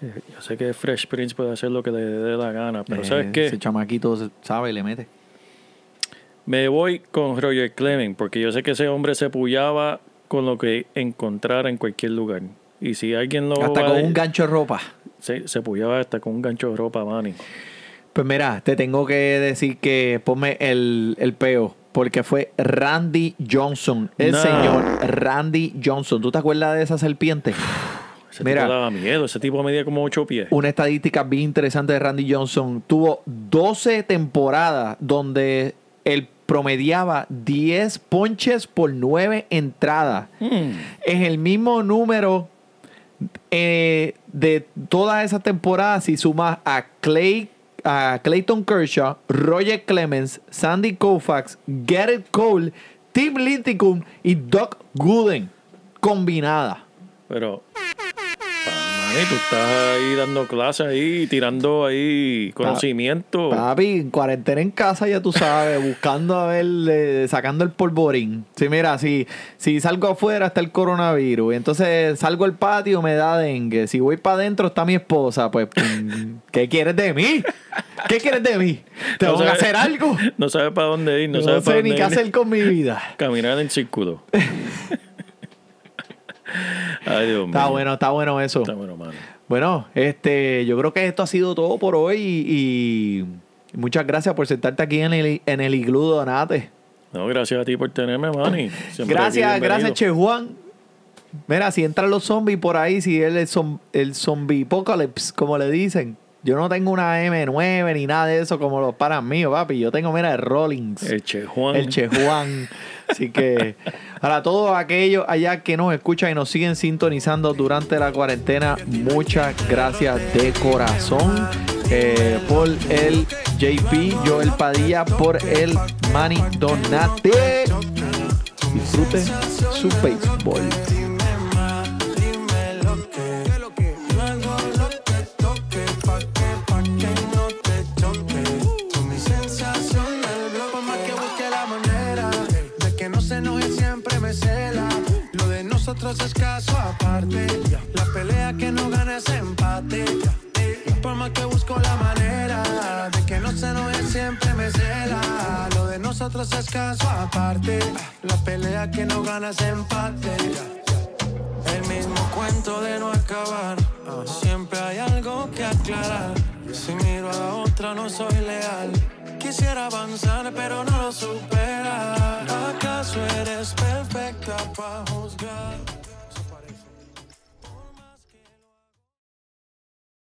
Yo sé que Fresh Prince puede hacer lo que le dé la gana, pero Eh, ¿sabes Ese qué? chamaquito sabe, le mete. Me voy con Roger Clemens, porque yo sé que ese hombre se pullaba con lo que encontrara en cualquier lugar. Y si alguien lo Hasta va con un gancho de ropa. se, se pullaba hasta con un gancho de ropa, mani. Pues mira, te tengo que decir que ponme el, el peo. Porque fue Randy Johnson. El No. señor Randy Johnson. ¿Tú te acuerdas de esa serpiente? Ese Mira. tipo daba miedo. Ese tipo medía como ocho pies. Una estadística bien interesante de Randy Johnson. Tuvo 12 temporadas donde él promediaba 10 ponches por 9 entradas. Mm. Es el mismo número eh, de todas esas temporadas si sumas a Clay a Clayton Kershaw, Roger Clemens, Sandy Koufax, Garrett Cole, Tim Lincecum y Doc Gooden combinada. Pero, mani, tú estás ahí dando clases ahí, tirando ahí conocimiento. Papi, en cuarentena en casa, ya tú sabes, buscando a ver, eh, sacando el polvorín. Sí, mira, si, si salgo afuera está el coronavirus, entonces salgo al patio me da dengue. Si voy para adentro está mi esposa, pues, ¿qué quieres de mí? ¿Qué quieres de mí? ¿Tengo que sabe- hacer algo? No sabes para dónde ir, no, No, sabes para sé ni dónde qué ir. hacer con mi vida. Caminar en círculo. Ay, Dios mío. Está bueno, está bueno eso. Está bueno, mano. Bueno, este, yo creo que esto ha sido todo por hoy y, y muchas gracias por sentarte aquí en el, en el iglú Donate. No, gracias a ti por tenerme, Manny. Siempre Gracias, gracias, Che Juan. Mira, si entran los zombies por ahí, si él es zom- el zombie apocalypse, como le dicen. Yo no tengo una M9 ni nada de eso como los panas míos, papi. Yo tengo, mira, el Rollins. El Che Juan. El Che Juan. Así que para todos aquellos allá que nos escuchan y nos siguen sintonizando durante la cuarentena, muchas gracias de corazón. Eh, por el JP, Joel Padilla, por el Manny Donate. Disfrute su béisbol. Es caso aparte, la pelea que no gana es empate. Por más que busco la manera de que no se enoje siempre me cela. Lo de nosotros es caso aparte, la pelea que no gana es empate. El mismo cuento de no acabar. Siempre hay algo que aclarar. Si miro a la otra, no soy leal. Quisiera avanzar, pero no lo supera. ¿Acaso eres perfecta para juzgar?